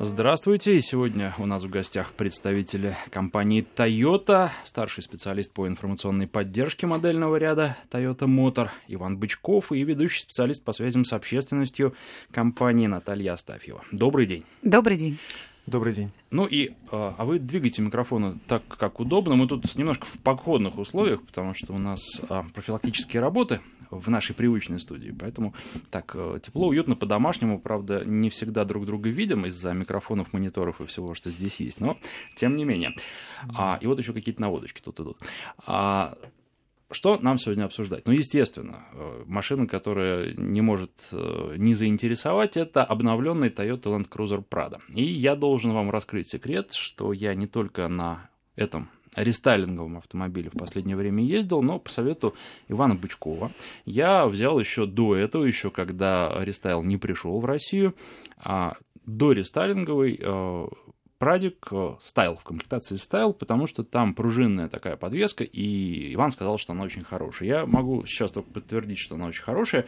Здравствуйте. Сегодня у нас в гостях представители компании Toyota, старший специалист по информационной поддержке модельного ряда Toyota Motor Иван Бычков и ведущий специалист по связям с общественностью компании Наталья Астафьева. Добрый день. Добрый день. Добрый день. Ну и, а, а вы двигайте микрофоны так, как удобно. Мы тут немножко в походных условиях, потому что у нас а, профилактические работы в нашей привычной студии. Поэтому так э, тепло, уютно, по-домашнему. Правда, не всегда друг друга видим из-за микрофонов, мониторов и всего, что здесь есть. Но тем не менее. А, и вот еще какие-то наводочки тут идут. А, что нам сегодня обсуждать? Ну, естественно, э, машина, которая не может э, не заинтересовать, это обновленный Toyota Land Cruiser Prado. И я должен вам раскрыть секрет, что я не только на этом рестайлинговом автомобиле в последнее время ездил, но по совету Ивана Бычкова я взял еще до этого, еще когда рестайл не пришел в Россию, а до рестайлинговый э, Прадик э, Style, в комплектации Style, потому что там пружинная такая подвеска, и Иван сказал, что она очень хорошая. Я могу сейчас только подтвердить, что она очень хорошая,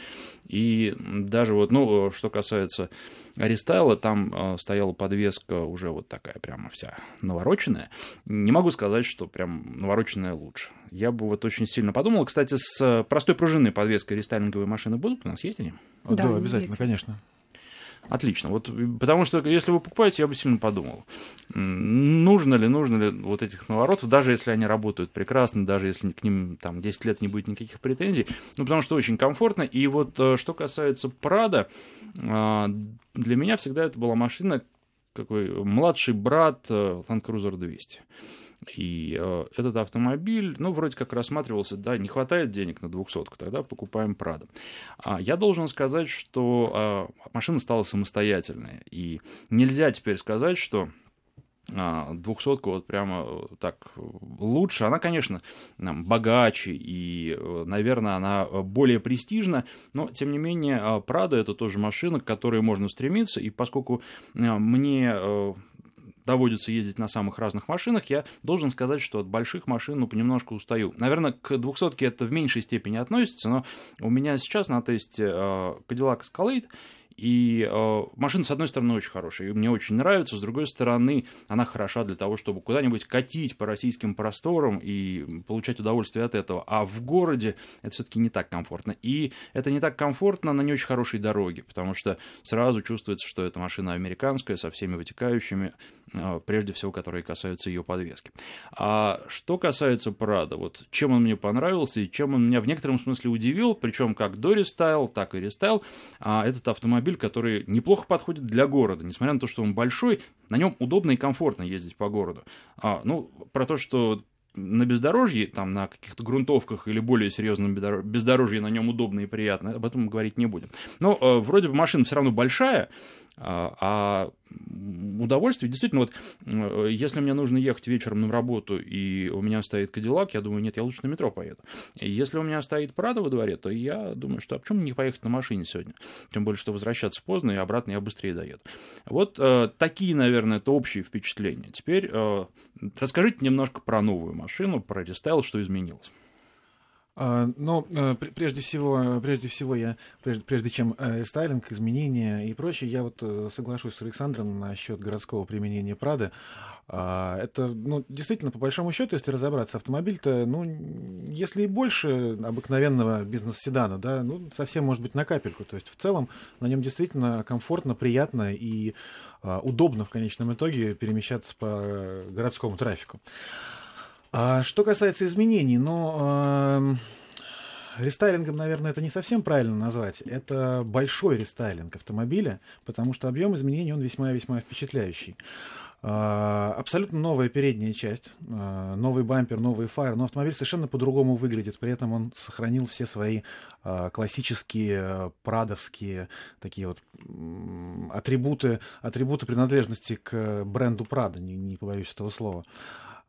и даже вот, ну, э, что касается рестайла, там э, стояла подвеска уже вот такая прямо вся навороченная. Не могу сказать, что прям навороченная лучше. Я бы вот очень сильно подумал. Кстати, с простой пружинной подвеской рестайлинговые машины будут? У нас есть они? Да, да обязательно, есть. конечно. Отлично. Вот, потому что если вы покупаете, я бы сильно подумал, нужно ли, нужно ли вот этих наворотов, даже если они работают прекрасно, даже если к ним там 10 лет не будет никаких претензий, ну, потому что очень комфортно. И вот э, что касается Прада, э, для меня всегда это была машина, какой младший брат э, Land Cruiser 200. И э, этот автомобиль, ну, вроде как рассматривался, да, не хватает денег на двухсотку, тогда покупаем Прада. А я должен сказать, что э, машина стала самостоятельной, и нельзя теперь сказать, что а, двухсотку вот прямо э, так лучше. Она, конечно, богаче и, э, наверное, она более престижна, но, тем не менее, Прада это тоже машина, к которой можно стремиться, и поскольку э, мне доводится ездить на самых разных машинах, я должен сказать, что от больших машин ну, понемножку устаю. Наверное, к 200 это в меньшей степени относится, но у меня сейчас на тесте э, Cadillac Escalade, и э, машина, с одной стороны, очень хорошая, и мне очень нравится, с другой стороны, она хороша для того, чтобы куда-нибудь катить по российским просторам и получать удовольствие от этого. А в городе это все-таки не так комфортно. И это не так комфортно на не очень хорошей дороге, потому что сразу чувствуется, что это машина американская со всеми вытекающими, прежде всего, которые касаются ее подвески. А что касается Прадо, вот чем он мне понравился и чем он меня в некотором смысле удивил, причем как до рестайл, так и рестайл, а этот автомобиль автомобиль, который неплохо подходит для города. Несмотря на то, что он большой, на нем удобно и комфортно ездить по городу. А, ну, про то, что на бездорожье, там, на каких-то грунтовках или более серьезном бездорожье на нем удобно и приятно, об этом мы говорить не будем. Но э, вроде бы машина все равно большая, а, а удовольствие, действительно, вот э, если мне нужно ехать вечером на работу, и у меня стоит Кадиллак, я думаю, нет, я лучше на метро поеду. Если у меня стоит Прадо во дворе, то я думаю, что а почему не поехать на машине сегодня? Тем более, что возвращаться поздно, и обратно я быстрее доеду. Вот э, такие, наверное, это общие впечатления. Теперь э, расскажите немножко про новую машину, про рестайл, что изменилось. А, ну, э, прежде всего, прежде всего я, прежде, прежде чем э, стайлинг, изменения и прочее, я вот э, соглашусь с Александром насчет городского применения Прады. А, это, ну, действительно, по большому счету, если разобраться, автомобиль-то, ну, если и больше обыкновенного бизнес-седана, да, ну, совсем может быть на капельку. То есть в целом на нем действительно комфортно, приятно и а, удобно в конечном итоге перемещаться по городскому трафику. А что касается изменений, ну, э, рестайлингом, наверное, это не совсем правильно назвать. Это большой рестайлинг автомобиля, потому что объем изменений он весьма-весьма впечатляющий. Uh, абсолютно новая передняя часть, uh, новый бампер, новые фары, но автомобиль совершенно по-другому выглядит. При этом он сохранил все свои uh, классические прадовские такие вот атрибуты, атрибуты принадлежности к бренду Прада, не, не побоюсь этого слова.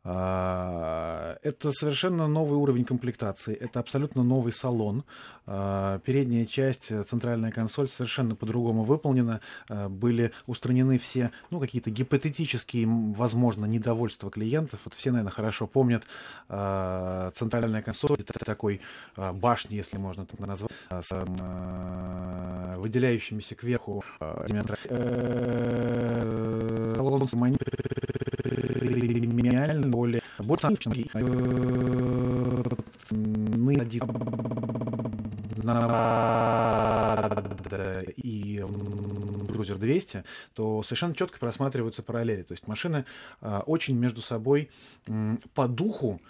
А, это совершенно новый уровень комплектации, это абсолютно новый салон. А, передняя часть, центральная консоль совершенно по-другому выполнена. А, были устранены все, ну, какие-то гипотетические, возможно, недовольства клиентов. Вот все, наверное, хорошо помнят центральная консоль, это такой башни, если можно так назвать, с выделяющимися кверху премиально более больше и Cruiser 200, то совершенно четко просматриваются параллели. То есть машины очень между собой по духу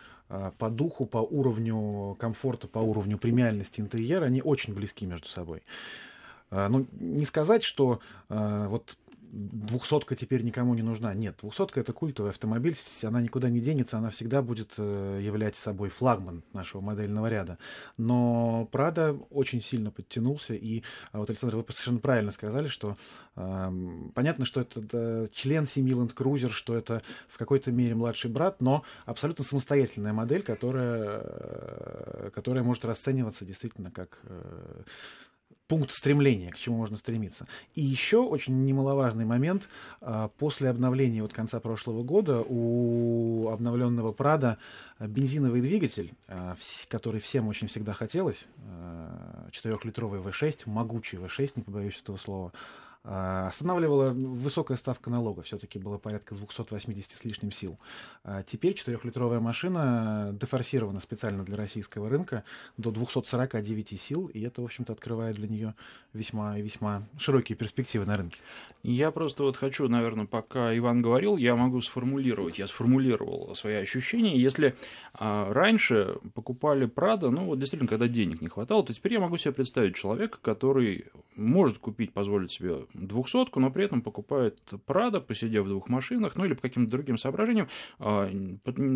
по духу, по уровню комфорта, по уровню премиальности интерьера, они очень близки между собой. Ну, не сказать, что вот двухсотка теперь никому не нужна. Нет, двухсотка это культовый автомобиль, она никуда не денется, она всегда будет э, являть собой флагман нашего модельного ряда. Но Прада очень сильно подтянулся, и а, вот, Александр, вы совершенно правильно сказали, что э, понятно, что это да, член семьи Land Cruiser, что это в какой-то мере младший брат, но абсолютно самостоятельная модель, которая, э, которая может расцениваться действительно как э, пункт стремления, к чему можно стремиться. И еще очень немаловажный момент. А, после обновления вот конца прошлого года у обновленного Прада бензиновый двигатель, а, который всем очень всегда хотелось, 4-литровый а, V6, могучий V6, не побоюсь этого слова, останавливала высокая ставка налога, все-таки было порядка 280 с лишним сил. А теперь четырехлитровая машина дефорсирована специально для российского рынка до 249 сил, и это, в общем-то, открывает для нее весьма и весьма широкие перспективы на рынке. Я просто вот хочу, наверное, пока Иван говорил, я могу сформулировать, я сформулировал свои ощущения. Если а, раньше покупали Прада, ну вот действительно, когда денег не хватало, то теперь я могу себе представить человека, который может купить, позволить себе двухсотку, но при этом покупает Прада, посидев в двух машинах, ну или по каким-то другим соображениям, а,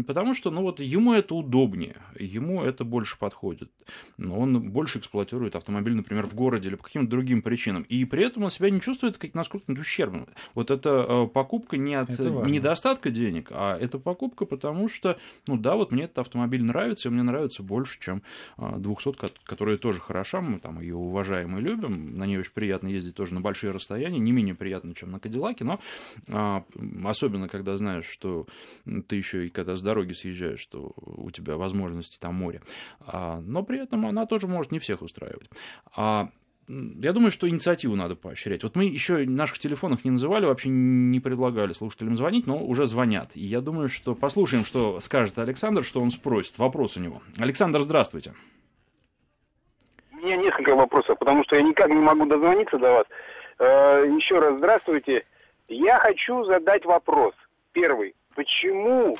потому что, ну вот, ему это удобнее, ему это больше подходит. Он больше эксплуатирует автомобиль, например, в городе или по каким-то другим причинам. И при этом он себя не чувствует как насколько ущербным. Вот это а, покупка не от недостатка денег, а это покупка потому что, ну да, вот мне этот автомобиль нравится, и мне нравится больше, чем а, двухсотка, которая тоже хороша, мы там ее уважаем и любим, на ней очень приятно ездить тоже на большие расстояния расстоянии, не менее приятно, чем на Кадиллаке, но а, особенно, когда знаешь, что ты еще и когда с дороги съезжаешь, что у тебя возможности там море. А, но при этом она тоже может не всех устраивать. А, я думаю, что инициативу надо поощрять. Вот мы еще наших телефонов не называли, вообще не предлагали слушателям звонить, но уже звонят. И я думаю, что послушаем, что скажет Александр, что он спросит. Вопрос у него. Александр, здравствуйте. У меня несколько вопросов, потому что я никак не могу дозвониться до вас. Э, еще раз здравствуйте. Я хочу задать вопрос. Первый. Почему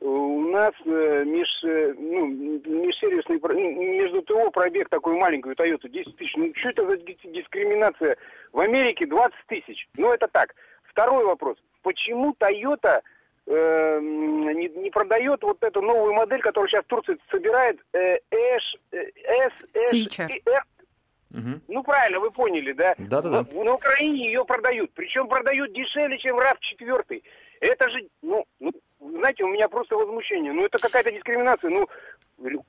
э, у нас э, меж, ну, межсервисный, между ТО пробег такой маленький, у Toyota 10 тысяч. Ну, что это за дискриминация? В Америке 20 тысяч. Ну, это так. Второй вопрос. Почему Toyota э, не, не продает вот эту новую модель, которую сейчас Турция собирает, э, S, S, S, S, Угу. Ну, правильно, вы поняли, да? Да-да-да. На, на Украине ее продают. Причем продают дешевле, чем РАВ-4. Это же, ну, ну, знаете, у меня просто возмущение. Ну, это какая-то дискриминация. Ну,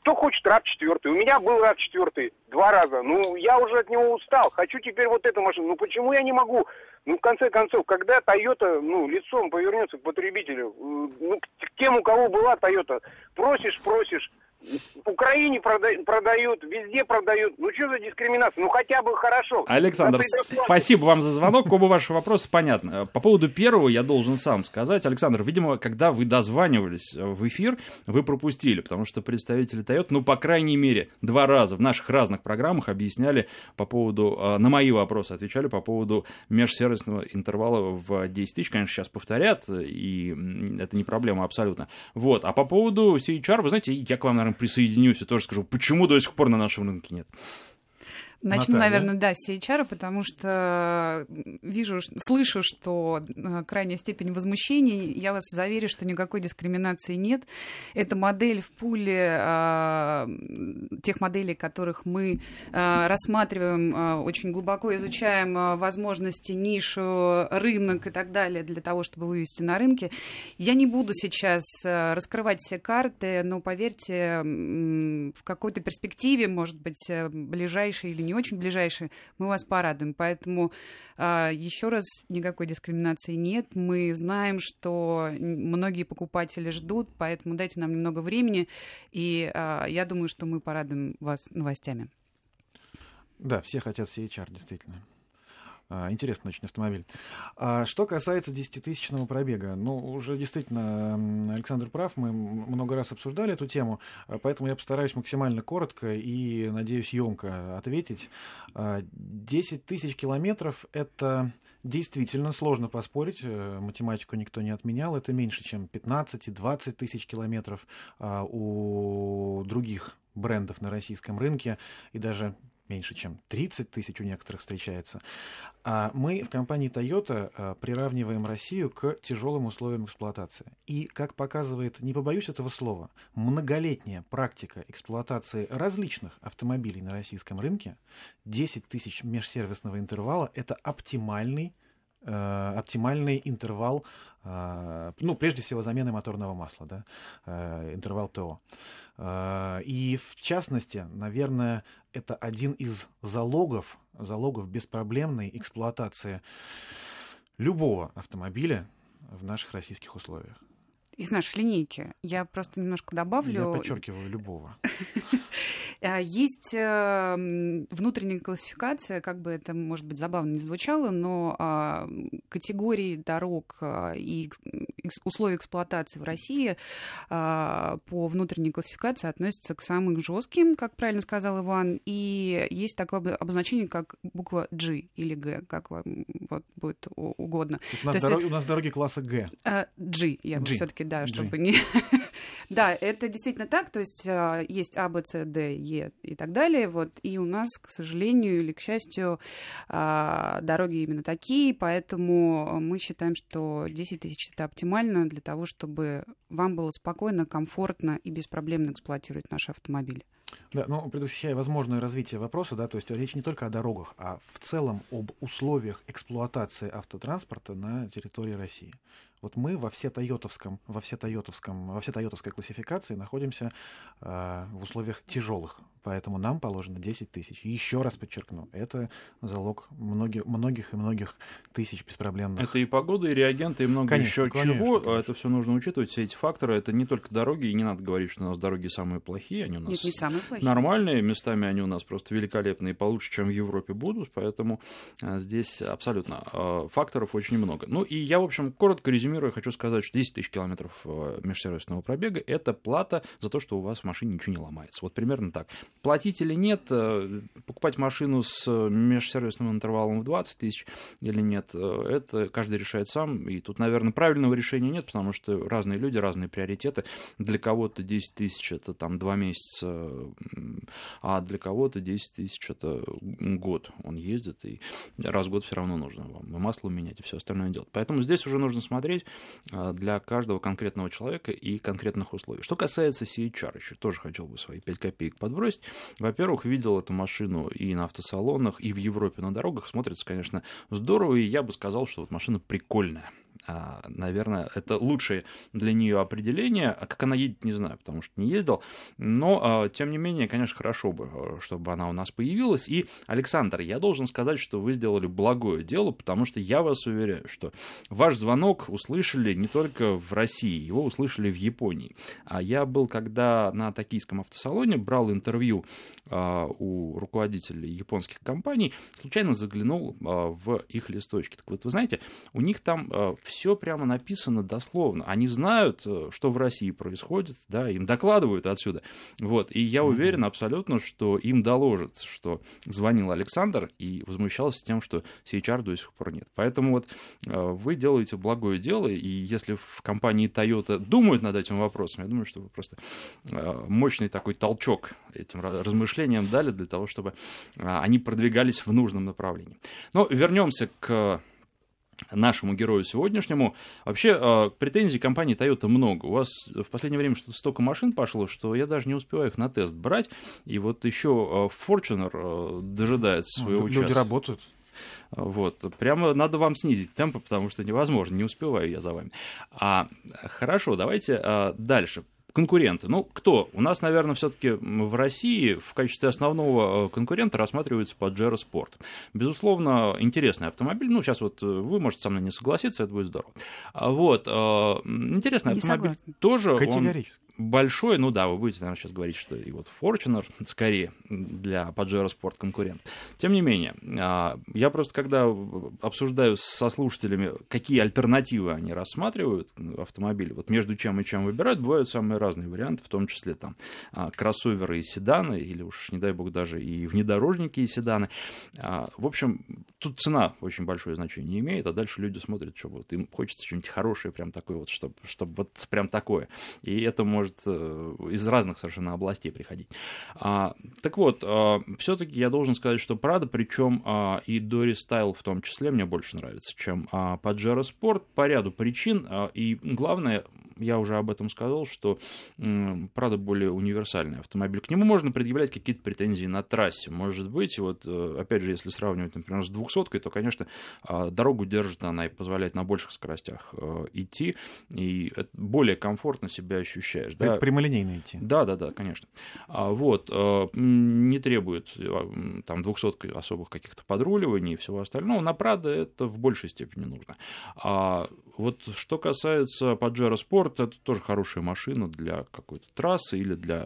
кто хочет РАВ-4? У меня был РАВ-4 два раза. Ну, я уже от него устал. Хочу теперь вот эту машину. Ну, почему я не могу? Ну, в конце концов, когда Toyota, ну, лицом повернется к потребителю, э, ну, к тем, у кого была Toyota, просишь, просишь, в Украине прода- продают, везде продают. Ну что за дискриминация? Ну хотя бы хорошо. Александр, спасибо вам за звонок. Оба ваши вопросы понятны. По поводу первого я должен сам сказать. Александр, видимо, когда вы дозванивались в эфир, вы пропустили, потому что представители Toyota, ну, по крайней мере, два раза в наших разных программах объясняли по поводу, э, на мои вопросы отвечали по поводу межсервисного интервала в 10 тысяч. Конечно, сейчас повторят, и это не проблема абсолютно. Вот. А по поводу CHR, вы знаете, я к вам, наверное, присоединюсь и тоже скажу, почему до сих пор на нашем рынке нет. Начну, Наталья. наверное, да, с HR, потому что вижу, слышу, что э, крайняя степень возмущений. Я вас заверю, что никакой дискриминации нет. Это модель в пуле э, тех моделей, которых мы э, рассматриваем, э, очень глубоко изучаем э, возможности, нишу, рынок и так далее для того, чтобы вывести на рынке. Я не буду сейчас э, раскрывать все карты, но поверьте, в какой-то перспективе, может быть, э, ближайшей или не очень ближайшие, мы вас порадуем. Поэтому а, еще раз, никакой дискриминации нет. Мы знаем, что многие покупатели ждут, поэтому дайте нам немного времени, и а, я думаю, что мы порадуем вас новостями. Да, все хотят CHR, действительно. А, интересный очень автомобиль. А что касается 10-тысячного пробега, ну, уже действительно Александр прав, мы много раз обсуждали эту тему, а, поэтому я постараюсь максимально коротко и, надеюсь, емко ответить. 10 тысяч километров — это действительно сложно поспорить, э, математику никто не отменял, это меньше, чем 15 и 20 тысяч километров у других брендов на российском рынке, и даже меньше, чем 30 тысяч у некоторых встречается. А мы в компании Toyota а, приравниваем Россию к тяжелым условиям эксплуатации. И, как показывает, не побоюсь этого слова, многолетняя практика эксплуатации различных автомобилей на российском рынке, 10 тысяч межсервисного интервала – это оптимальный оптимальный интервал, э, ну, прежде всего, замены моторного масла, да, э, интервал ТО. Э, и, в частности, наверное, это один из залогов, залогов беспроблемной эксплуатации любого автомобиля в наших российских условиях. Из нашей линейки. Я просто немножко добавлю. Я подчеркиваю любого. А, есть эм, внутренняя классификация, как бы это, может быть, забавно не звучало, но а, категории дорог а, и условий эксплуатации в России по внутренней классификации относятся к самым жестким, как правильно сказал Иван, и есть такое обозначение, как буква G или G, как вам вот, будет угодно. У нас, дорог, это... у нас дороги класса G. G, я бы все-таки, да, G. чтобы не... да, это действительно так, то есть есть А, Б, С, Д, Е и так далее. Вот. И у нас, к сожалению или к счастью, а, дороги именно такие, поэтому мы считаем, что 10 тысяч это оптимально для того, чтобы вам было спокойно, комфортно и беспроблемно эксплуатировать наши автомобили. Да, ну, предвосхищая возможное развитие вопроса, да, то есть речь не только о дорогах, а в целом об условиях эксплуатации автотранспорта на территории России. Вот мы во все тойотовском, во все тойотовском, во все тойотовской классификации находимся э, в условиях тяжелых, поэтому нам положено 10 тысяч. И еще раз подчеркну, это залог многих, многих и многих тысяч беспроблемных. Это и погода, и реагенты, и много конечно, еще конечно, чего. Конечно. Это все нужно учитывать, все эти факторы. Это не только дороги, и не надо говорить, что у нас дороги самые плохие, они у нас Нет, не самые плохие. нормальные, местами они у нас просто великолепные, получше, чем в Европе будут, поэтому э, здесь абсолютно э, факторов очень много. Ну и я, в общем, коротко резюмирую резюмируя, хочу сказать, что 10 тысяч километров э, межсервисного пробега – это плата за то, что у вас в машине ничего не ломается. Вот примерно так. Платить или нет, э, покупать машину с межсервисным интервалом в 20 тысяч или нет, э, это каждый решает сам. И тут, наверное, правильного решения нет, потому что разные люди, разные приоритеты. Для кого-то 10 тысяч – это там 2 месяца, а для кого-то 10 тысяч – это год. Он ездит, и раз в год все равно нужно вам и масло менять, и все остальное делать. Поэтому здесь уже нужно смотреть, смотреть а, для каждого конкретного человека и конкретных условий. Что касается CHR, еще тоже хотел бы свои 5 копеек подбросить. Во-первых, видел эту машину и на автосалонах, и в Европе на дорогах. Смотрится, конечно, здорово, и я бы сказал, что вот машина прикольная. А, наверное, это лучшее для нее определение. А как она едет, не знаю, потому что не ездил. Но, а, тем не менее, конечно, хорошо бы, э, чтобы она у нас появилась. И, Александр, я должен сказать, что вы сделали благое дело, потому что я вас уверяю, что ваш звонок услышали не только в России, его услышали в Японии. А я был, когда на токийском автосалоне брал интервью у руководителей японских компаний, случайно заглянул в их листочки. Так вот, вы знаете, у них там все прямо написано дословно. Они знают, э, что в России происходит, да, им докладывают отсюда. Вот. И я уверен абсолютно, что им доложат, что звонил Александр и возмущался тем, что CHR до сих пор нет. Поэтому вот э, вы делаете благое дело, и если в компании Toyota думают над этим вопросом, я думаю, что вы просто э, мощный такой толчок этим размышлениям дали для того, чтобы они продвигались в нужном направлении. Но вернемся к нашему герою сегодняшнему. Вообще, э, претензий компании Toyota много. У вас в последнее время что-то столько машин пошло, что я даже не успеваю их на тест брать. И вот еще э, Fortuner э, дожидается своего Люди часа. Люди работают. Вот. Прямо надо вам снизить темпы, потому что невозможно, не успеваю я за вами. А, хорошо, давайте а, дальше конкуренты. Ну, кто? У нас, наверное, все-таки в России в качестве основного конкурента рассматривается Pajero Sport. Безусловно, интересный автомобиль. Ну, сейчас вот вы можете со мной не согласиться, это будет здорово. Вот. Интересный не автомобиль согласна. тоже. Категорически. Он большой, ну да, вы будете, наверное, сейчас говорить, что и вот Fortuner скорее для Pajero Sport конкурент. Тем не менее, я просто когда обсуждаю со слушателями, какие альтернативы они рассматривают автомобили, вот между чем и чем выбирают, бывают самые разные варианты, в том числе там кроссоверы и седаны, или уж, не дай бог, даже и внедорожники и седаны. В общем, тут цена очень большое значение имеет, а дальше люди смотрят, что вот им хочется что-нибудь хорошее, прям такое вот, чтобы, чтобы вот прям такое. И это может э, из разных совершенно областей приходить. А, так вот, а, все-таки я должен сказать, что Prada, причем а, и Dory Style в том числе, мне больше нравится, чем а, Pajero Sport по ряду причин. А, и главное, я уже об этом сказал, что Prado более универсальный автомобиль. К нему можно предъявлять какие-то претензии на трассе. Может быть, вот э, опять же, если сравнивать, например, с двухсоткой, то, конечно, а, дорогу держит она и позволяет на больших скоростях э, идти, и более комфортно себя ощущаешь. Да? Прямолинейно идти. Да, да, да, конечно. А Вот, э, не требует там двухсоткой особых каких-то подруливаний и всего остального. На Prado это в большей степени нужно. Вот что касается Pajero Sport, это тоже хорошая машина для какой-то трассы или для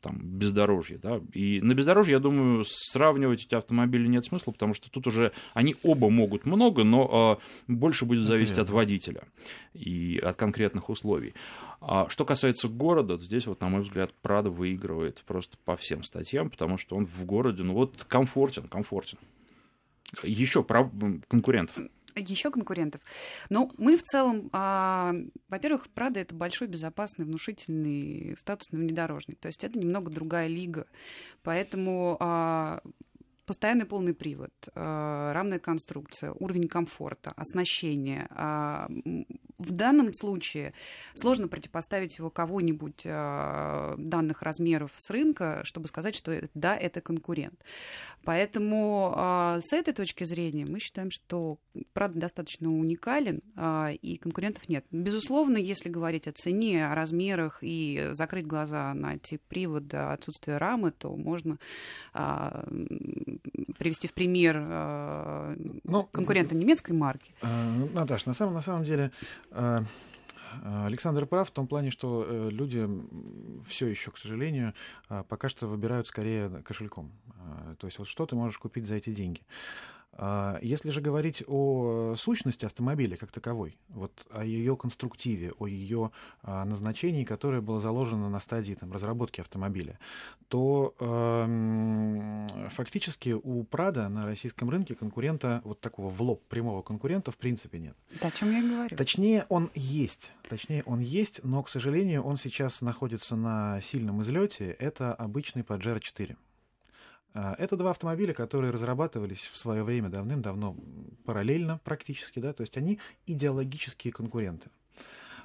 там, бездорожья. Да? И на бездорожье, я думаю, сравнивать эти автомобили нет смысла, потому что тут уже они оба могут много, но больше будет зависеть от водителя и от конкретных условий. А что касается города, здесь, вот, на мой взгляд, Прада выигрывает просто по всем статьям, потому что он в городе, ну вот, комфортен, комфортен. Еще про конкурентов еще конкурентов. Но мы в целом, а, во-первых, Прада это большой, безопасный, внушительный, статусный внедорожник. То есть это немного другая лига. Поэтому а, постоянный полный привод, а, рамная конструкция, уровень комфорта, оснащение. А, в данном случае сложно противопоставить его кого-нибудь а, данных размеров с рынка, чтобы сказать, что да, это конкурент. Поэтому с этой точки зрения мы считаем, что правда достаточно уникален и конкурентов нет. Безусловно, если говорить о цене, о размерах и закрыть глаза на тип привода, отсутствие рамы, то можно привести в пример э, ну, конкурента немецкой марки? Э, Наташа, на самом, на самом деле э, Александр прав в том плане, что люди все еще, к сожалению, пока что выбирают скорее кошельком. То есть вот что ты можешь купить за эти деньги. А, если же говорить о сущности автомобиля как таковой, вот о ее конструктиве, о ее а, назначении, которое было заложено на стадии там, разработки автомобиля, то э, фактически у Прада на российском рынке конкурента вот такого в лоб прямого конкурента в принципе нет. Да, о чем я и говорю. Точнее, он есть. Точнее, он есть, но, к сожалению, он сейчас находится на сильном излете. Это обычный Pajero 4. А, это два автомобиля, которые разрабатывались в свое время давным-давно параллельно практически, да, то есть они идеологические конкуренты.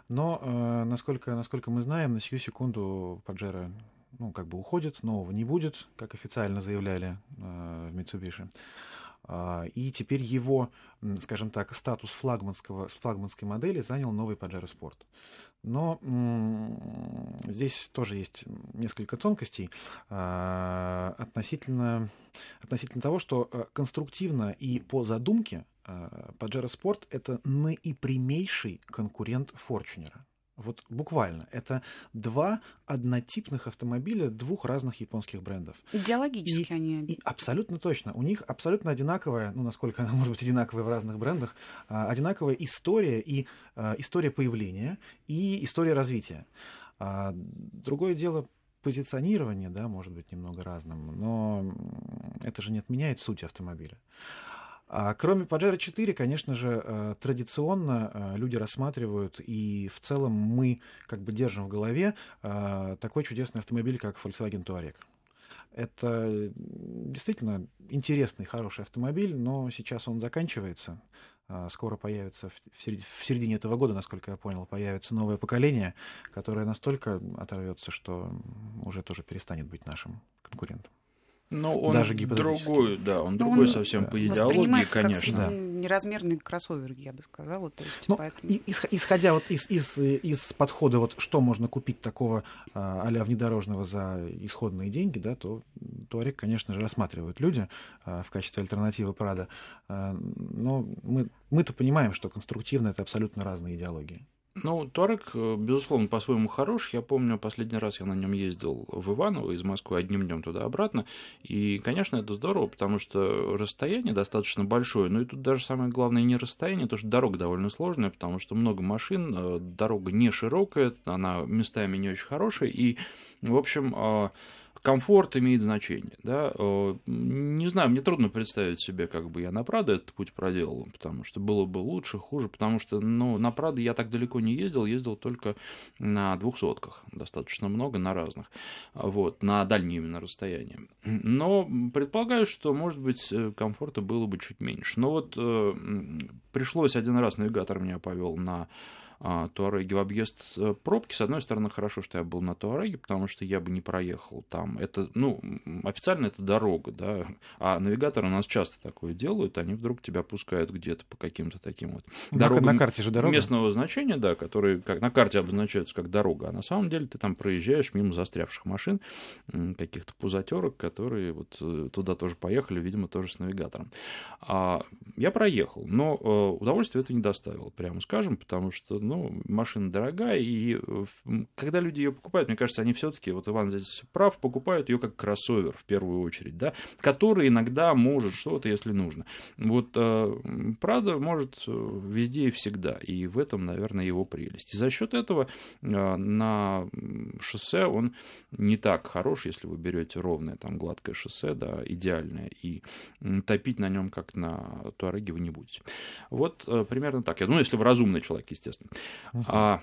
Но, э, насколько, насколько мы знаем, на сию секунду Паджеро ну, как бы уходит, нового не будет, как официально заявляли э, в Mitsubishi. А, и теперь его, скажем так, статус флагманского, флагманской модели занял новый Pajero Sport. Но здесь тоже есть несколько тонкостей а, относительно, относительно того, что э, конструктивно и по задумке а, Pajero Sport это наипрямейший конкурент Форчунера. Вот буквально. Это два однотипных автомобиля двух разных японских брендов. Идеологически и, они. И абсолютно точно. У них абсолютно одинаковая, ну, насколько она может быть одинаковая в разных брендах, а, одинаковая история и а, история появления и история развития. А, другое дело позиционирование, да, может быть немного разным, но это же не отменяет суть автомобиля. А кроме Pajero 4, конечно же, э, традиционно э, люди рассматривают, и в целом мы как бы держим в голове э, такой чудесный автомобиль, как Volkswagen Touareg. Это действительно интересный, хороший автомобиль, но сейчас он заканчивается. Скоро появится, в середине этого года, насколько я понял, появится новое поколение, которое настолько оторвется, что уже тоже перестанет быть нашим конкурентом. Но он даже другой, да, он Но другой он совсем по идеологии, конечно. Как, да. неразмерный кроссовер, я бы сказала. То есть, ну, поэтому... исходя вот из, из, из подхода, вот что можно купить такого а, а внедорожного за исходные деньги, да, то Туарек, конечно же, рассматривают люди а, в качестве альтернативы Прада. А, но мы, мы-то понимаем, что конструктивно это абсолютно разные идеологии. Ну, Туарек, э, безусловно, по-своему хорош. Я помню, последний раз я на нем ездил в Иваново из Москвы одним днем туда-обратно. И, конечно, это здорово, потому что расстояние достаточно большое. Но и тут даже самое главное не расстояние, то, что дорога довольно сложная, потому что много машин, э, дорога не широкая, она местами не очень хорошая. И, в общем, э, комфорт имеет значение. Да? Не знаю, мне трудно представить себе, как бы я на Прадо этот путь проделал, потому что было бы лучше, хуже, потому что ну, на Прадо я так далеко не ездил, ездил только на двухсотках, достаточно много, на разных, вот, на дальние именно расстояния. Но предполагаю, что, может быть, комфорта было бы чуть меньше. Но вот э, пришлось один раз навигатор меня повел на а, Туареге в объезд э, пробки. С одной стороны, хорошо, что я был на Туареге, потому что я бы не проехал там. Это, ну, официально это дорога, да, а навигаторы у нас часто такое делают, они вдруг тебя пускают где-то по каким-то таким вот дорогам на, на карте же дорога. местного значения, да, которые как, на карте обозначаются как дорога, а на самом деле ты там проезжаешь мимо застрявших машин, каких-то пузатерок, которые вот э, туда тоже поехали, видимо, тоже с навигатором. А я проехал, но э, удовольствие это не доставило, прямо скажем, потому что ну, машина дорогая, и э, когда люди ее покупают, мне кажется, они все-таки, вот Иван здесь прав, покупают ее как кроссовер в первую очередь, да, который иногда может что-то, если нужно. Вот Прада э, может э, везде и всегда, и в этом, наверное, его прелесть. И за счет этого на шоссе он не так хорош, если вы берете ровное, там, гладкое шоссе, да, идеальное, и топить на нем, как на Туареге, вы не будете. Вот примерно так. Ну, если вы разумный человек, естественно. А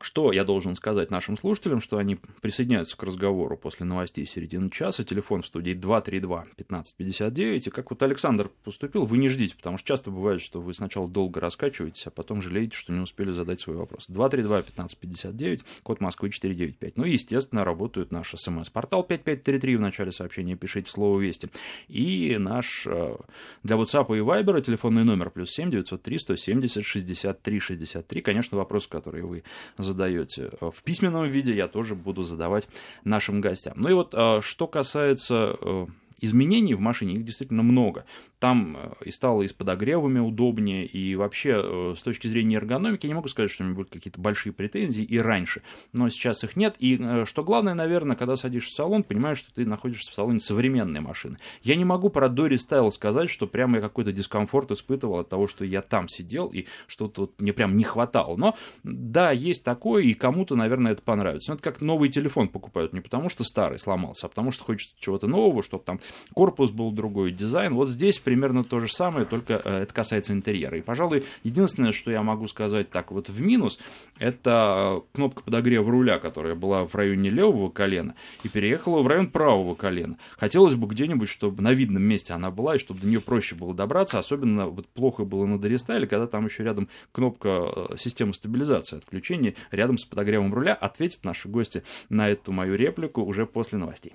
что я должен сказать нашим слушателям, что они присоединяются к разговору после новостей середины часа. Телефон в студии 232-1559. И как вот Александр поступил, вы не ждите, потому что часто бывает, что вы сначала долго раскачиваетесь, а потом жалеете, что не успели задать свой вопрос. 232-1559, код Москвы 495. Ну и, естественно, работают наш смс-портал 5533. В начале сообщения пишите слово «Вести». И наш э, для WhatsApp и Viber телефонный номер плюс 7 903 170 63 63. Конечно, вопросы, которые вы задаете в письменном виде, я тоже буду задавать нашим гостям. Ну и вот а, что касается э, изменений в машине, их действительно много. Там э, и стало и с подогревами удобнее, и вообще э, с точки зрения эргономики я не могу сказать, что у меня были какие-то большие претензии и раньше, но сейчас их нет. И э, что главное, наверное, когда садишься в салон, понимаешь, что ты находишься в салоне современной машины. Я не могу про Дори Style сказать, что прямо я какой-то дискомфорт испытывал от того, что я там сидел и что-то вот мне прям не хватало. Но да, есть такое, и кому-то, наверное, это понравится. Но это как новый телефон покупают не потому, что старый сломался, а потому что хочется чего-то нового, чтобы там корпус был другой, дизайн. Вот здесь примерно то же самое, только э, это касается интерьера. И, пожалуй, единственное, что я могу сказать так вот в минус, это э, кнопка подогрева руля, которая была в районе левого колена и переехала в район правого колена. Хотелось бы где-нибудь, чтобы на видном месте она была, и чтобы до нее проще было добраться. Особенно вот плохо было на Дорестайле, когда там еще рядом кнопка э, системы стабилизации отключения рядом с подогревом руля. Ответят наши гости на эту мою реплику уже после новостей.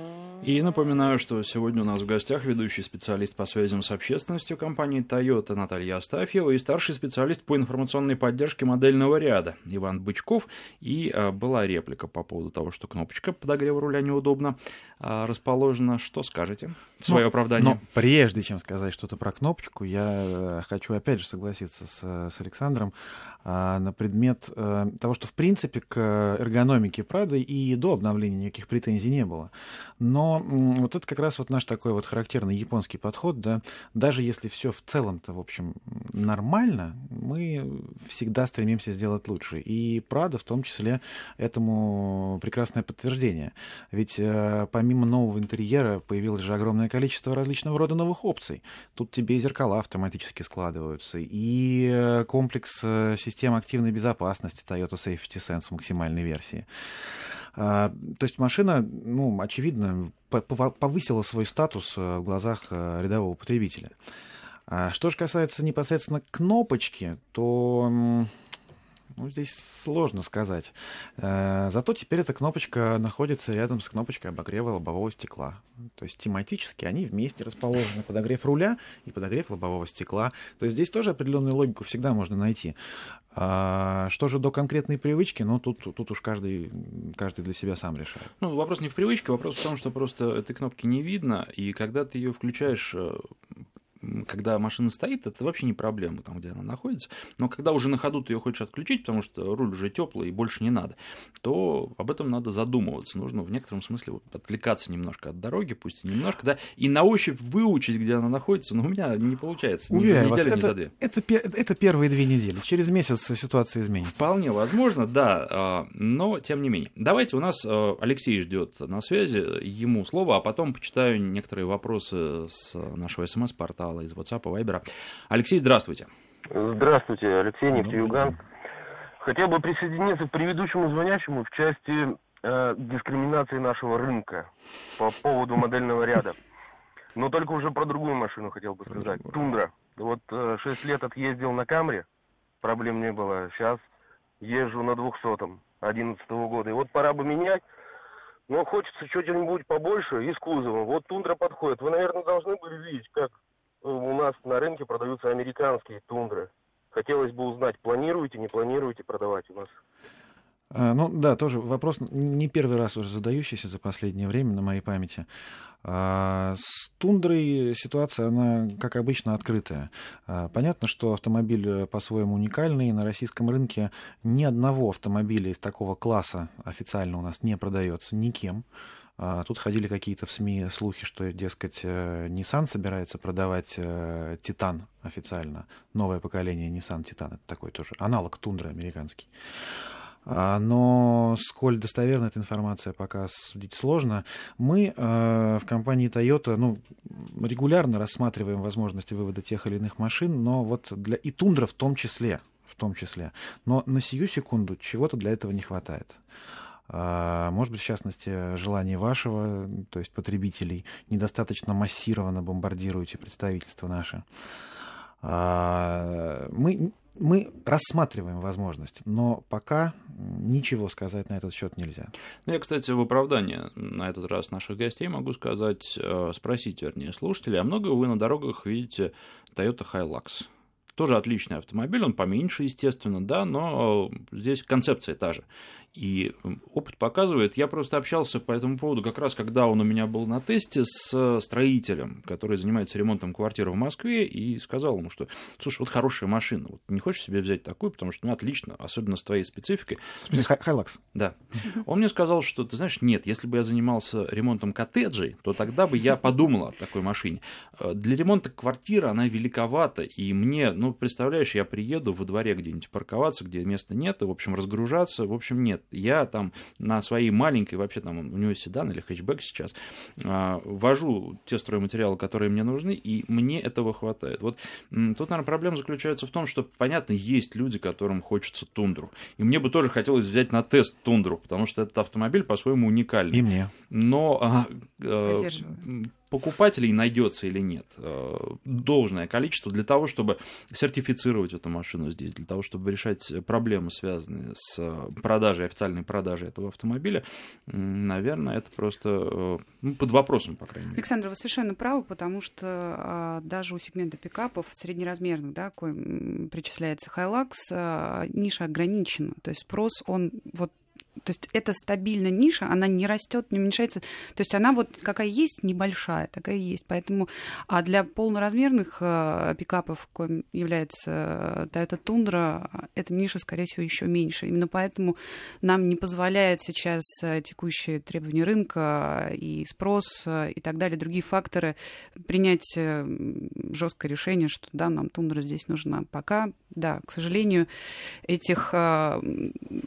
И напоминаю, что сегодня у нас в гостях ведущий специалист по связям с общественностью компании Toyota Наталья Астафьева и старший специалист по информационной поддержке модельного ряда Иван Бычков. И а, была реплика по поводу того, что кнопочка подогрева руля неудобно а, расположена. Что скажете в свое ну, оправдание? Но прежде чем сказать что-то про кнопочку, я э, хочу опять же согласиться с, с Александром а, на предмет а, того, что в принципе к эргономике Прады и до обновления никаких претензий не было. Но вот это как раз вот наш такой вот характерный японский подход, да, даже если все в целом-то, в общем, нормально, мы всегда стремимся сделать лучше. И Прада в том числе этому прекрасное подтверждение. Ведь э, помимо нового интерьера появилось же огромное количество различного рода новых опций. Тут тебе и зеркала автоматически складываются, и э, комплекс э, систем активной безопасности Toyota Safety Sense максимальной версии. А, то есть машина, ну, очевидно, повысила свой статус э, в глазах э, рядового потребителя. А что же касается непосредственно кнопочки, то ну, здесь сложно сказать. Э, зато теперь эта кнопочка находится рядом с кнопочкой обогрева лобового стекла. То есть тематически они вместе расположены. Подогрев руля и подогрев лобового стекла. То есть здесь тоже определенную логику всегда можно найти. А что же до конкретной привычки, ну, тут, тут уж каждый, каждый для себя сам решает. Ну, вопрос не в привычке, вопрос в том, что просто этой кнопки не видно, и когда ты ее включаешь э, когда машина стоит, это вообще не проблема, там, где она находится. Но когда уже на ходу ты ее хочешь отключить, потому что руль уже теплый и больше не надо, то об этом надо задумываться. Нужно в некотором смысле отвлекаться немножко от дороги, пусть и немножко, да, и на ощупь выучить, где она находится. Но у меня не получается. Уверяю ни за неделю, вас, ни это, за две. Это, это, это первые две недели. Через месяц ситуация изменится. Вполне возможно, да. А, но тем не менее. Давайте, у нас а, Алексей ждет на связи, ему слово, а потом почитаю некоторые вопросы с нашего смс-портала канала из WhatsApp и Viber. Алексей, здравствуйте. Здравствуйте, Алексей Нефтеюганск. Хотел бы присоединиться к предыдущему звонящему в части э, дискриминации нашего рынка по поводу модельного ряда. Но только уже про другую машину хотел бы сказать. Тундра. Вот э, 6 лет отъездил на Камре, проблем не было. Сейчас езжу на 200-м 11 -го года. И вот пора бы менять. Но хочется что-нибудь побольше и с кузовом. Вот тундра подходит. Вы, наверное, должны были видеть, как у нас на рынке продаются американские тундры. Хотелось бы узнать, планируете, не планируете продавать у нас? А, ну да, тоже вопрос не первый раз уже задающийся за последнее время на моей памяти. А, с тундрой ситуация, она, как обычно, открытая. А, понятно, что автомобиль по-своему уникальный. На российском рынке ни одного автомобиля из такого класса официально у нас не продается никем. А, тут ходили какие-то в СМИ слухи, что, дескать, э, Nissan собирается продавать Титан э, официально. Новое поколение Nissan Титан. Это такой тоже аналог Тундры американский. А, но сколь достоверна эта информация, пока судить сложно. Мы э, в компании Toyota ну, регулярно рассматриваем возможности вывода тех или иных машин, но вот для и Тундра в том числе, в том числе. Но на сию секунду чего-то для этого не хватает. А, может быть, в частности, желание вашего, то есть потребителей, недостаточно массированно бомбардируете представительство наше. А, мы, мы рассматриваем возможность, но пока ничего сказать на этот счет нельзя. Ну, я, кстати, в оправдание на этот раз наших гостей могу сказать, э, спросить, вернее, слушателей, а много вы на дорогах видите Toyota Hilux? Тоже отличный автомобиль, он поменьше, естественно, да, но здесь концепция та же. И опыт показывает, я просто общался по этому поводу как раз, когда он у меня был на тесте с строителем, который занимается ремонтом квартиры в Москве, и сказал ему, что, слушай, вот хорошая машина, вот не хочешь себе взять такую, потому что, ну, отлично, особенно с твоей спецификой. Хайлакс. Да. Он мне сказал, что, ты знаешь, нет, если бы я занимался ремонтом коттеджей, то тогда бы я подумал о такой машине. Для ремонта квартиры она великовата, и мне, ну, представляешь, я приеду во дворе где-нибудь парковаться, где места нет, и, в общем, разгружаться, в общем, нет. Я там на своей маленькой, вообще там у него седан или хэтчбэк сейчас, а, вожу те стройматериалы, которые мне нужны, и мне этого хватает. Вот тут, наверное, проблема заключается в том, что, понятно, есть люди, которым хочется тундру. И мне бы тоже хотелось взять на тест тундру, потому что этот автомобиль по-своему уникальный. И мне. Но а, э, покупателей найдется или нет э, должное количество для того, чтобы сертифицировать эту машину здесь, для того, чтобы решать проблемы, связанные с продажей, официальной продажей этого автомобиля, наверное, это просто э, ну, под вопросом, по крайней мере. Александр, вы совершенно правы, потому что а, даже у сегмента пикапов среднеразмерных, да, кое причисляется Hilux, а, ниша ограничена. То есть спрос, он вот то есть это стабильная ниша, она не растет, не уменьшается. То есть она вот какая есть, небольшая, такая есть. Поэтому, а для полноразмерных э, пикапов, коим является Toyota Tundra, эта ниша, скорее всего, еще меньше. Именно поэтому нам не позволяет сейчас э, текущие требования рынка и спрос э, и так далее, другие факторы принять э, жесткое решение, что да, нам Тундра здесь нужна. Пока Да, к сожалению, этих э,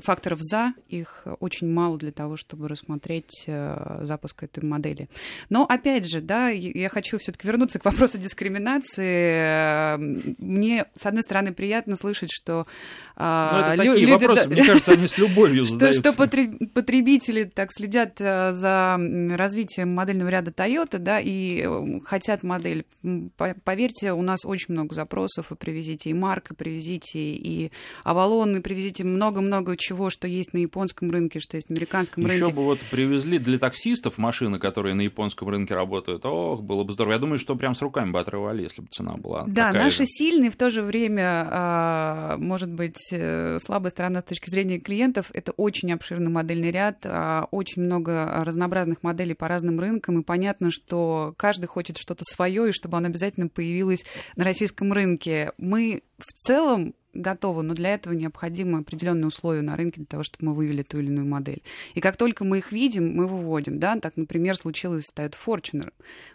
факторов за, их очень мало для того, чтобы рассмотреть э, запуск этой модели. Но опять же, да, я хочу все-таки вернуться к вопросу дискриминации. Мне, с одной стороны, приятно слышать, что... Э, такие люди, вопросы, мне кажется, они с любовью задаются. Что, что потребители так следят э, за развитием модельного ряда Toyota, да, и хотят модель. Поверьте, у нас очень много запросов, и привезите и Марк, и привезите привезите и Авалон, и привезите много-много чего, что есть на японском рынке, что есть на американском Еще рынке. Еще бы вот привезли для таксистов машины, которые на японском рынке работают. Ох, было бы здорово. Я думаю, что прям с руками бы отрывали, если бы цена была Да, наши же. сильные в то же время, а, может быть, э, слабая сторона с точки зрения клиентов, это очень обширный модельный ряд, а, очень много разнообразных моделей по разным рынкам, и понятно, что каждый хочет что-то свое, и чтобы оно обязательно появилось на российском рынке. Мы в целом готовы, но для этого необходимы определенные условия на рынке для того, чтобы мы вывели ту или иную модель. И как только мы их видим, мы выводим. Да? Так, например, случилось с Toyota Fortuner,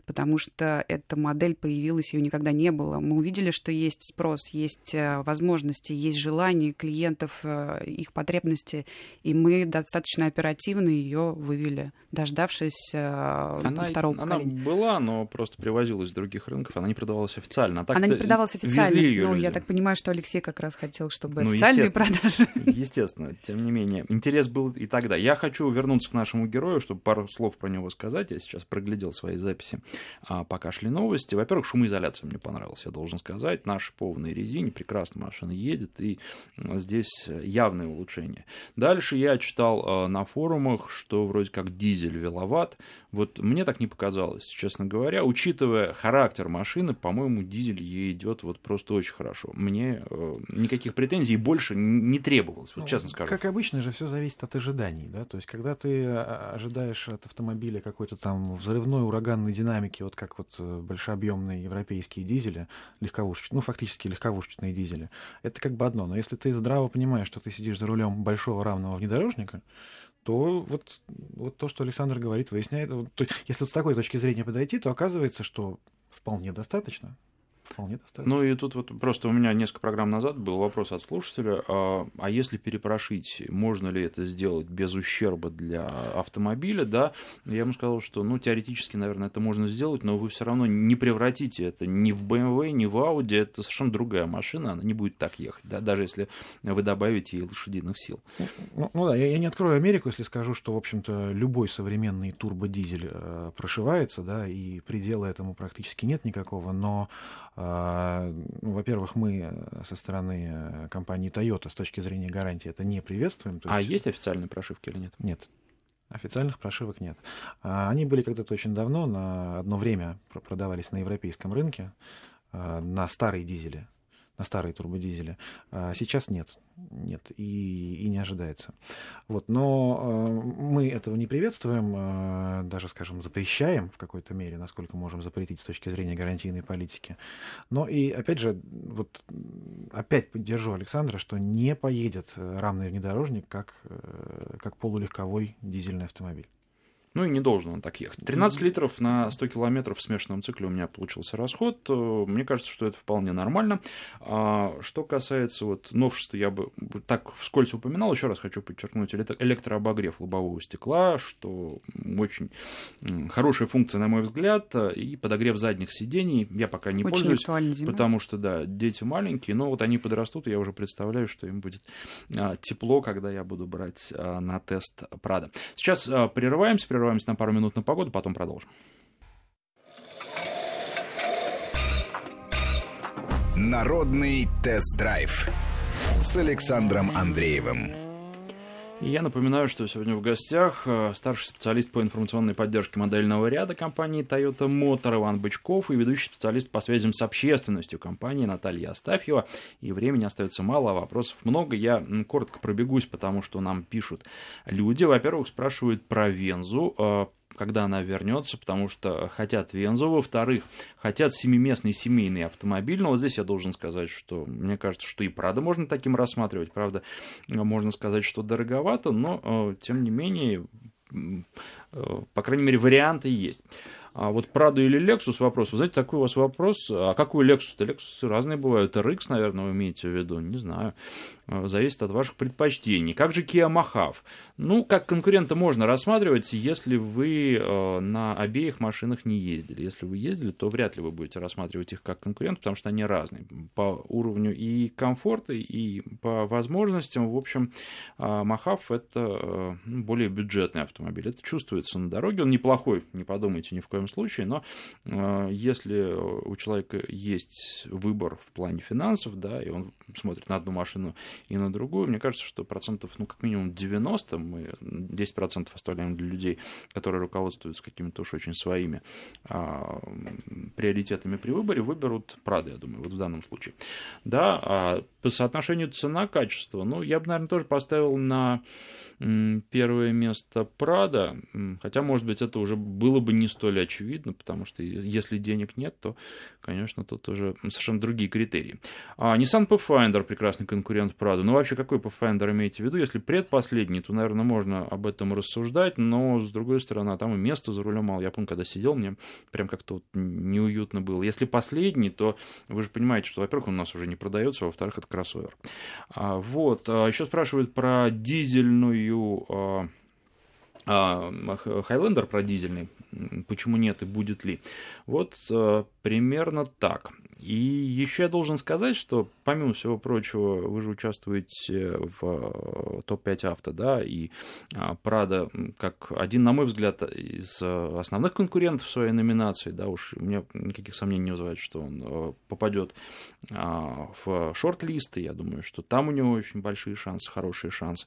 потому что эта модель появилась, ее никогда не было. Мы увидели, что есть спрос, есть э, возможности, есть желание клиентов, э, их потребности, и мы достаточно оперативно ее вывели, дождавшись э, она, второго она поколения. была, но просто привозилась с других рынков, она не продавалась официально. А она не продавалась официально, но люди. я так понимаю, что Алексей как раз хотел, чтобы ну, официальные продажи. Естественно, тем не менее. Интерес был и тогда. Я хочу вернуться к нашему герою, чтобы пару слов про него сказать. Я сейчас проглядел свои записи, пока шли новости. Во-первых, шумоизоляция мне понравилась, я должен сказать. На шипованной резине прекрасно машина едет, и здесь явное улучшение. Дальше я читал а, на форумах, что вроде как дизель веловат. Вот мне так не показалось, честно говоря. Учитывая характер машины, по-моему, дизель ей идет вот просто очень хорошо. Мне э, никаких претензий больше не требовалось, вот ну, честно скажу. Как обычно же все зависит от ожиданий, да, то есть когда ты а, ожидаешь от автомобиля какой-то там взрывной ураганной динамики, вот как вот э, большеобъемные европейские дизели, легковушечные, ну фактически легковушечные дизели, это как бы одно, но если ты здраво понимаешь, что ты сидишь за рулем большого равного внедорожника, то вот, вот то, что Александр говорит, выясняет, вот, то, если с такой точки зрения подойти, то оказывается, что вполне достаточно вполне достаточно. Ну и тут вот просто у меня несколько программ назад был вопрос от слушателя, а, а если перепрошить, можно ли это сделать без ущерба для автомобиля, да? Я ему сказал, что, ну, теоретически, наверное, это можно сделать, но вы все равно не превратите это ни в BMW, ни в Audi, это совершенно другая машина, она не будет так ехать, да, даже если вы добавите ей лошадиных сил. Ну, ну да, я, я не открою Америку, если скажу, что, в общем-то, любой современный турбодизель э, прошивается, да, и предела этому практически нет никакого, но во-первых, мы со стороны э, компании Toyota с точки зрения гарантии это не приветствуем. есть... А есть официальные прошивки или нет? Нет. Официальных прошивок нет. А, они были когда-то очень давно, на одно время продавались на европейском рынке а, на старые дизели на старые турбодизели. А сейчас нет, нет и, и не ожидается. Вот, но э, мы этого не приветствуем, э, даже, скажем, запрещаем в какой-то мере, насколько можем запретить с точки зрения гарантийной политики. Но и, опять же, вот опять поддержу Александра, что не поедет равный внедорожник как, э, как полулегковой дизельный автомобиль. Ну и не должен он так ехать. 13 литров на 100 километров в смешанном цикле у меня получился расход. Э, мне кажется, что это вполне нормально. А что касается вот новшества, я бы так вскользь упоминал, еще раз хочу подчеркнуть, электрообогрев лобового стекла, что очень хорошая функция, на мой взгляд, и подогрев задних сидений. Я пока не очень пользуюсь, потому что, да, дети маленькие, но вот они подрастут, и я уже представляю, что им будет а, тепло, когда я буду брать на тест Прада. Сейчас а, прерываемся, прерываемся на пару минут на погоду, потом продолжим. Народный тест-драйв с Александром Андреевым. Я напоминаю, что сегодня в гостях э, старший специалист по информационной поддержке модельного ряда компании Toyota Motor Иван Бычков и ведущий специалист по связям с общественностью компании Наталья Астафьева. И времени остается мало, а вопросов много. Я коротко пробегусь, потому что нам пишут люди. Во-первых, спрашивают про Вензу э, когда она вернется, потому что хотят Вензу, во-вторых, хотят семиместный семейный автомобиль, но вот здесь я должен сказать, что мне кажется, что и Прада можно таким рассматривать, правда, можно сказать, что дороговато, но, э, тем не менее, э, по крайней мере, варианты есть. А вот Prado или Lexus вопрос. Вы знаете, такой у вас вопрос. А какой Lexus-то? Lexus разные бывают. RX, наверное, вы имеете в виду? Не знаю. А, зависит от ваших предпочтений. Как же Kia Mahav? Ну, как конкурента можно рассматривать, если вы э, на обеих машинах не ездили. Если вы ездили, то вряд ли вы будете рассматривать их как конкурент, потому что они разные по уровню и комфорта, и по возможностям. В общем, Mahav — это э, ну, более бюджетный автомобиль. Это чувствуется на дороге. Он неплохой, не подумайте ни в коем случае, но э, если у человека есть выбор в плане финансов, да, и он смотрит на одну машину и на другую, мне кажется, что процентов, ну, как минимум 90, мы 10% оставляем для людей, которые руководствуются какими-то уж очень своими а, приоритетами при выборе, выберут Прада, я думаю, вот в данном случае. Да, а по соотношению цена-качество, ну, я бы, наверное, тоже поставил на первое место Прада, хотя, может быть, это уже было бы не столь очевидно, потому что если денег нет, то, конечно, тут уже совершенно другие критерии. А Nissan Pathfinder прекрасный конкурент Прада. Ну, вообще, какой Pathfinder имеете в виду? Если предпоследний, то, наверное, можно об этом рассуждать, но, с другой стороны, там и места за рулем мало. Я помню, когда сидел, мне прям как-то вот неуютно было. Если последний, то вы же понимаете, что, во-первых, он у нас уже не продается, во-вторых, это кроссовер. А, вот. А еще спрашивают про дизельную свою Хайлендер про дизельный, почему нет и будет ли. Вот а, примерно так. И еще я должен сказать, что, помимо всего прочего, вы же участвуете в э, топ-5 авто, да, и Прада, как один, на мой взгляд, из основных конкурентов своей номинации, да, уж у меня никаких сомнений не вызывает, что он э, попадет а, в шорт-листы, я думаю, что там у него очень большие шансы, хорошие шансы.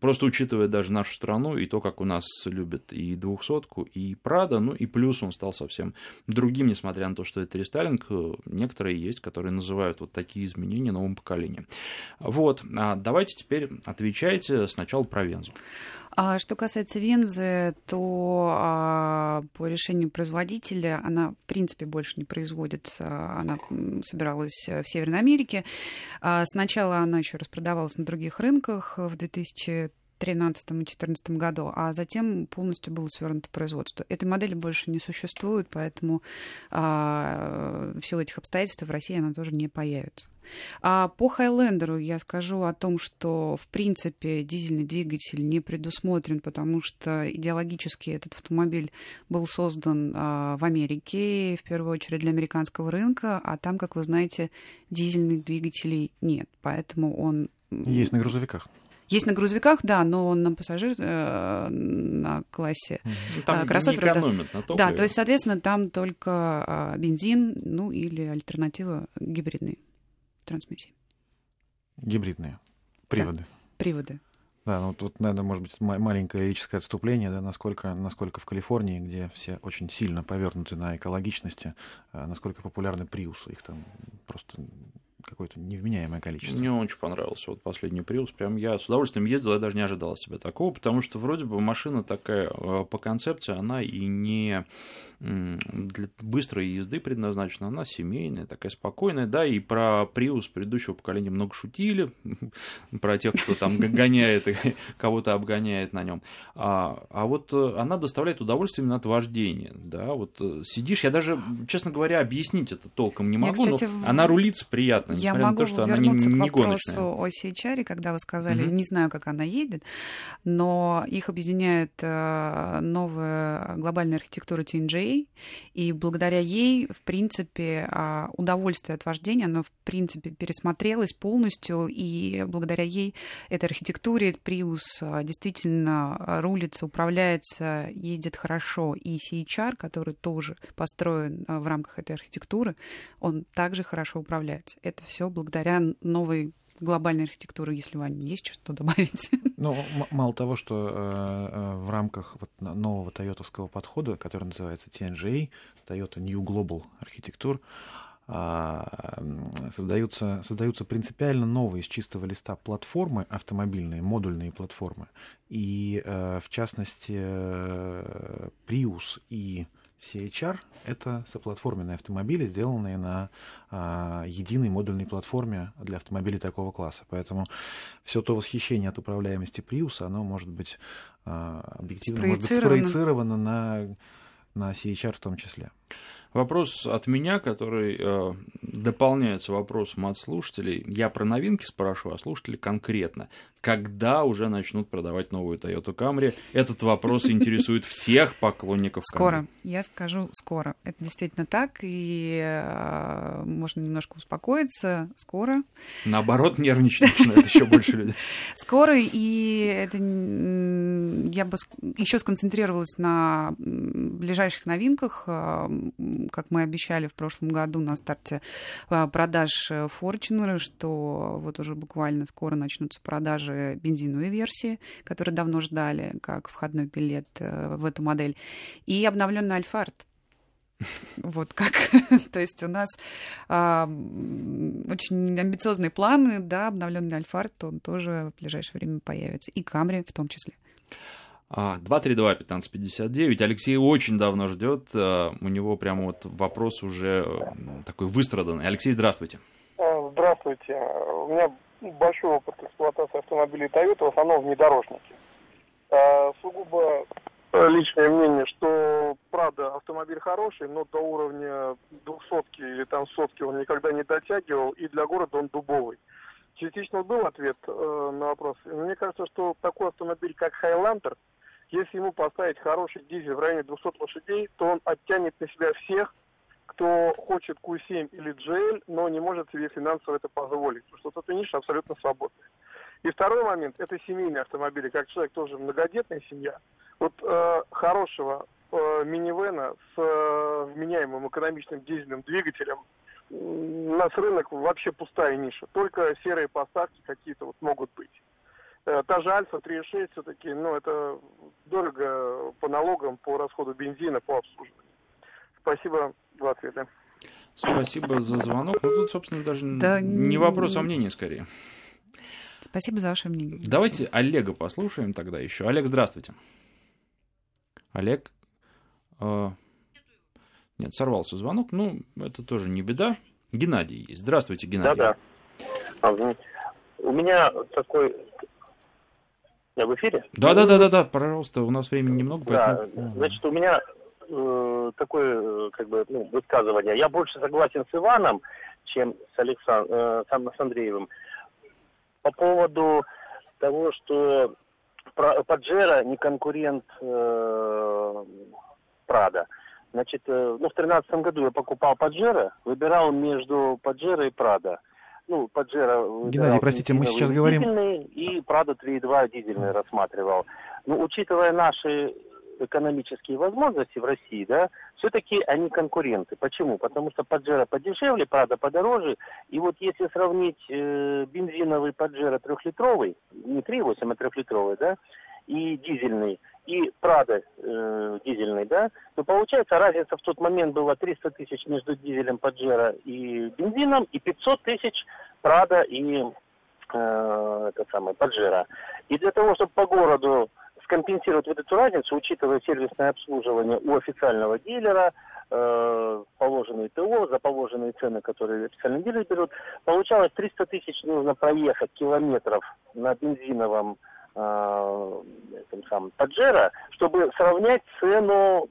Просто учитывая даже нашу страну и то, как у нас любят и двухсотку, и Прада, ну и плюс он стал совсем другим, несмотря на то, что это рестайлинг, э, некоторые есть, которые называют вот такие изменения новым поколением. Вот, а давайте теперь отвечайте сначала про Вензу. А что касается Вензы, то а, по решению производителя она, в принципе, больше не производится. Она собиралась в Северной Америке. А, сначала она еще распродавалась на других рынках в 2000 2013 и 2014 году, а затем полностью было свернуто производство. Этой модели больше не существует, поэтому а, в силу этих обстоятельств в России она тоже не появится. А по Хайлендеру я скажу о том, что в принципе дизельный двигатель не предусмотрен, потому что идеологически этот автомобиль был создан а, в Америке, в первую очередь для американского рынка, а там, как вы знаете, дизельных двигателей нет, поэтому он есть на грузовиках. Есть на грузовиках, да, но на пассажир э, на классе ну, там кроссоверов. Не экономят на топливе. Да, то есть, соответственно, там только э, бензин, ну или альтернатива гибридной трансмиссии. Гибридные приводы. Да, приводы. Да, ну тут, наверное, может быть маленькое лирическое отступление, да, насколько, насколько в Калифорнии, где все очень сильно повернуты на экологичности, насколько популярны приусы. Их там просто какое-то невменяемое количество. Мне очень понравился вот последний Prius. Прям я с удовольствием ездил, я даже не ожидал от себя такого, потому что вроде бы машина такая э, по концепции, она и не для быстрой езды предназначена, она семейная, такая спокойная, да, и про Prius предыдущего поколения много шутили, про тех, кто там гоняет, кого-то обгоняет на нем. А, а вот э, она доставляет удовольствие именно от вождения, да, вот э, сидишь, я даже, честно говоря, объяснить это толком не могу, я, кстати, но она рулится приятно, я могу на то, что она не, не к вопросу гоночная. о CHR, когда вы сказали, угу. не знаю, как она едет, но их объединяет э, новая глобальная архитектура TNGA, и благодаря ей, в принципе, а, удовольствие от вождения, оно, в принципе, пересмотрелось полностью, и благодаря ей, этой архитектуре, Prius а, действительно рулится, управляется, едет хорошо, и CHR, который тоже построен в рамках этой архитектуры, он также хорошо управляется. Это все благодаря новой глобальной архитектуры, если, Ваня, есть что добавить? Ну, мало того, что э, э, в рамках вот нового тойотовского подхода, который называется TNGA, Toyota New Global Architecture, э, создаются, создаются принципиально новые с чистого листа платформы автомобильные, модульные платформы. И, э, в частности, э, Prius и CHR — это соплатформенные автомобили, сделанные на а, единой модульной платформе для автомобилей такого класса. Поэтому все то восхищение от управляемости Prius, оно может быть а, объективно может быть спроецировано на на CHR в том числе. Вопрос от меня, который э, дополняется вопросом от слушателей. Я про новинки спрашиваю, а слушатели конкретно когда уже начнут продавать новую Toyota Camry? Этот вопрос интересует всех поклонников Скоро. Camry. Я скажу скоро. Это действительно так, и э, можно немножко успокоиться. Скоро. Наоборот, нервничать начинают еще больше людей. Скоро, и это я бы еще сконцентрировалась на ближайших новинках. Э, как мы обещали в прошлом году на старте э, продаж Fortuner, что вот уже буквально скоро начнутся продажи даже бензиновые версии, которые давно ждали, как входной билет э, в эту модель, и обновленный Альфард. Вот как. То есть у нас а, очень амбициозные планы, да, обновленный Альфард, он тоже в ближайшее время появится. И Камри в том числе. 232-1559. А, Алексей очень давно ждет. А, у него прямо вот вопрос уже э, такой выстраданный. Алексей, здравствуйте. Здравствуйте. У меня большой опыт эксплуатации автомобилей Toyota, в основном внедорожники. А, сугубо личное мнение, что, правда, автомобиль хороший, но до уровня двухсотки или там сотки он никогда не дотягивал, и для города он дубовый. Частично был ответ э, на вопрос. Мне кажется, что такой автомобиль, как Highlander, если ему поставить хороший дизель в районе 200 лошадей, то он оттянет на себя всех, кто хочет Q7 или GL, но не может себе финансово это позволить, потому что эта ниша абсолютно свободная. И второй момент – это семейные автомобили. Как человек тоже многодетная семья, вот э, хорошего э, минивэна с э, вменяемым экономичным дизельным двигателем у нас рынок вообще пустая ниша. Только серые поставки какие-то вот могут быть. Э, та же Альфа 3.6 все-таки, ну, это дорого по налогам, по расходу бензина, по обслуживанию. Спасибо два ответа. Спасибо за звонок. Ну, тут, собственно, даже да, не вопрос, а мнение скорее. Спасибо за ваше мнение. Давайте. Олега послушаем тогда еще. Олег, здравствуйте. Олег? Э, нет, сорвался звонок. Ну, это тоже не беда. Геннадий есть. Здравствуйте, Геннадий. Да-да. У меня такой... Я в эфире? Да-да-да-да, пожалуйста, у нас времени немного, поэтому... Да, значит, у меня э, такое как бы ну, высказывание. Я больше согласен с Иваном, чем с, Александ... э, с Андреевым. По поводу того, что Паджеро не конкурент э, Прада. Значит, э, ну, в тринадцатом году я покупал Паджеро, выбирал между Паджеро и Прада. Ну, Паджеро... Геннадий, простите, мы сейчас говорим... И Прада 3.2 дизельный рассматривал. Ну, учитывая наши экономические возможности в России, да, все-таки они конкуренты. Почему? Потому что Паджеро подешевле, Прада подороже. И вот если сравнить э, бензиновый Паджеро трехлитровый, не 3,8, а трехлитровый, да, и дизельный, и Прада э, дизельный, да, то получается разница в тот момент была 300 тысяч между дизелем Паджеро и бензином, и 500 тысяч Прада и э, это самое, Паджеро. И для того, чтобы по городу скомпенсировать вот эту разницу, учитывая сервисное обслуживание у официального дилера, э, положенные ТО, за положенные цены, которые официальный дилер берут, получалось 300 тысяч нужно проехать километров на бензиновом этом самом Паджеро, чтобы сравнять цену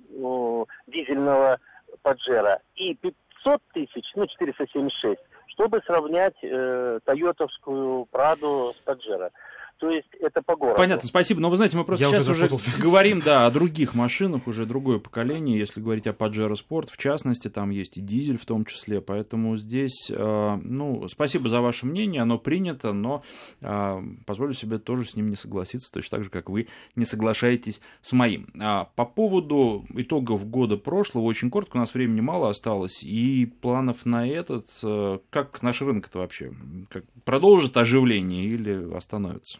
дизельного Паджеро. И 500 тысяч, ну 476, чтобы сравнять э, тойотовскую Праду с Паджеро. То есть это по городу. Понятно, спасибо. Но вы знаете, мы просто Я сейчас уже, уже говорим, да, о других машинах, уже другое поколение. Если говорить о Pajero Sport, в частности, там есть и дизель в том числе. Поэтому здесь, э, ну, спасибо за ваше мнение, оно принято, но э, позволю себе тоже с ним не согласиться, точно так же, как вы не соглашаетесь с моим. А по поводу итогов года прошлого, очень коротко, у нас времени мало осталось, и планов на этот, э, как наш рынок-то вообще, как продолжит оживление или остановится?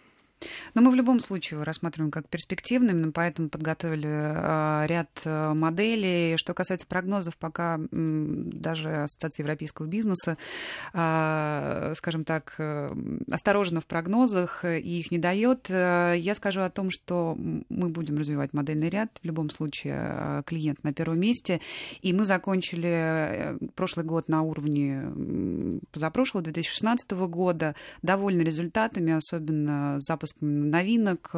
Но мы в любом случае его рассматриваем как перспективный, именно поэтому подготовили а, ряд а, моделей. Что касается прогнозов, пока даже Ассоциация европейского бизнеса, а, скажем так, э, осторожна в прогнозах и их не дает. Я скажу о том, что мы будем развивать модельный ряд. В любом случае клиент на первом месте. И мы закончили э, прошлый год на уровне позапрошлого, 2016 года, довольны результатами, особенно запуск новинок.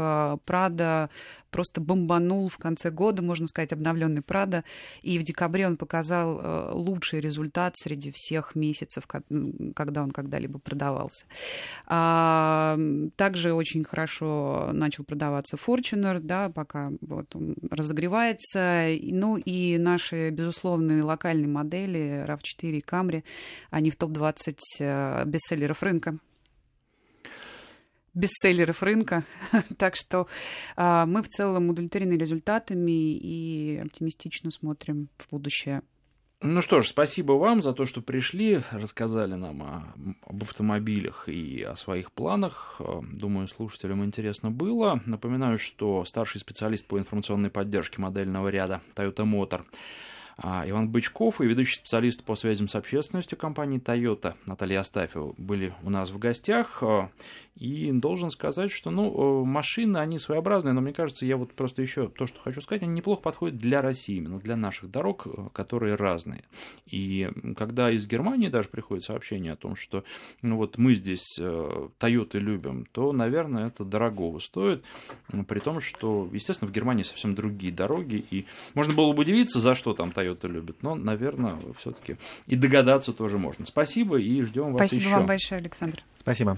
Прада просто бомбанул в конце года, можно сказать, обновленный Прада. И в декабре он показал э, лучший результат среди всех месяцев, когда он когда-либо продавался. А, также очень хорошо начал продаваться Fortuner, да, пока вот он разогревается. Ну и наши, безусловные локальные модели RAV4 и Camry, они в топ-20 э, бестселлеров рынка бестселлеров рынка. так что э, мы в целом удовлетворены результатами и оптимистично смотрим в будущее. Ну что ж, спасибо вам за то, что пришли, рассказали нам о, об автомобилях и о своих планах. Э, думаю, слушателям интересно было. Напоминаю, что старший специалист по информационной поддержке модельного ряда Toyota Motor а, Иван Бычков и ведущий специалист по связям с общественностью компании Toyota Наталья Астафьева были у нас в гостях. А, и должен сказать, что ну, машины, они своеобразные, но мне кажется, я вот просто еще то, что хочу сказать, они неплохо подходят для России, именно для наших дорог, которые разные. И когда из Германии даже приходит сообщение о том, что ну, вот мы здесь Toyota э, любим, то, наверное, это дорогого стоит, при том, что, естественно, в Германии совсем другие дороги, и можно было бы удивиться, за что там Toyota Toyota любит. Но, наверное, все-таки и догадаться тоже можно. Спасибо и ждем вас Спасибо еще. вам большое, Александр. Спасибо.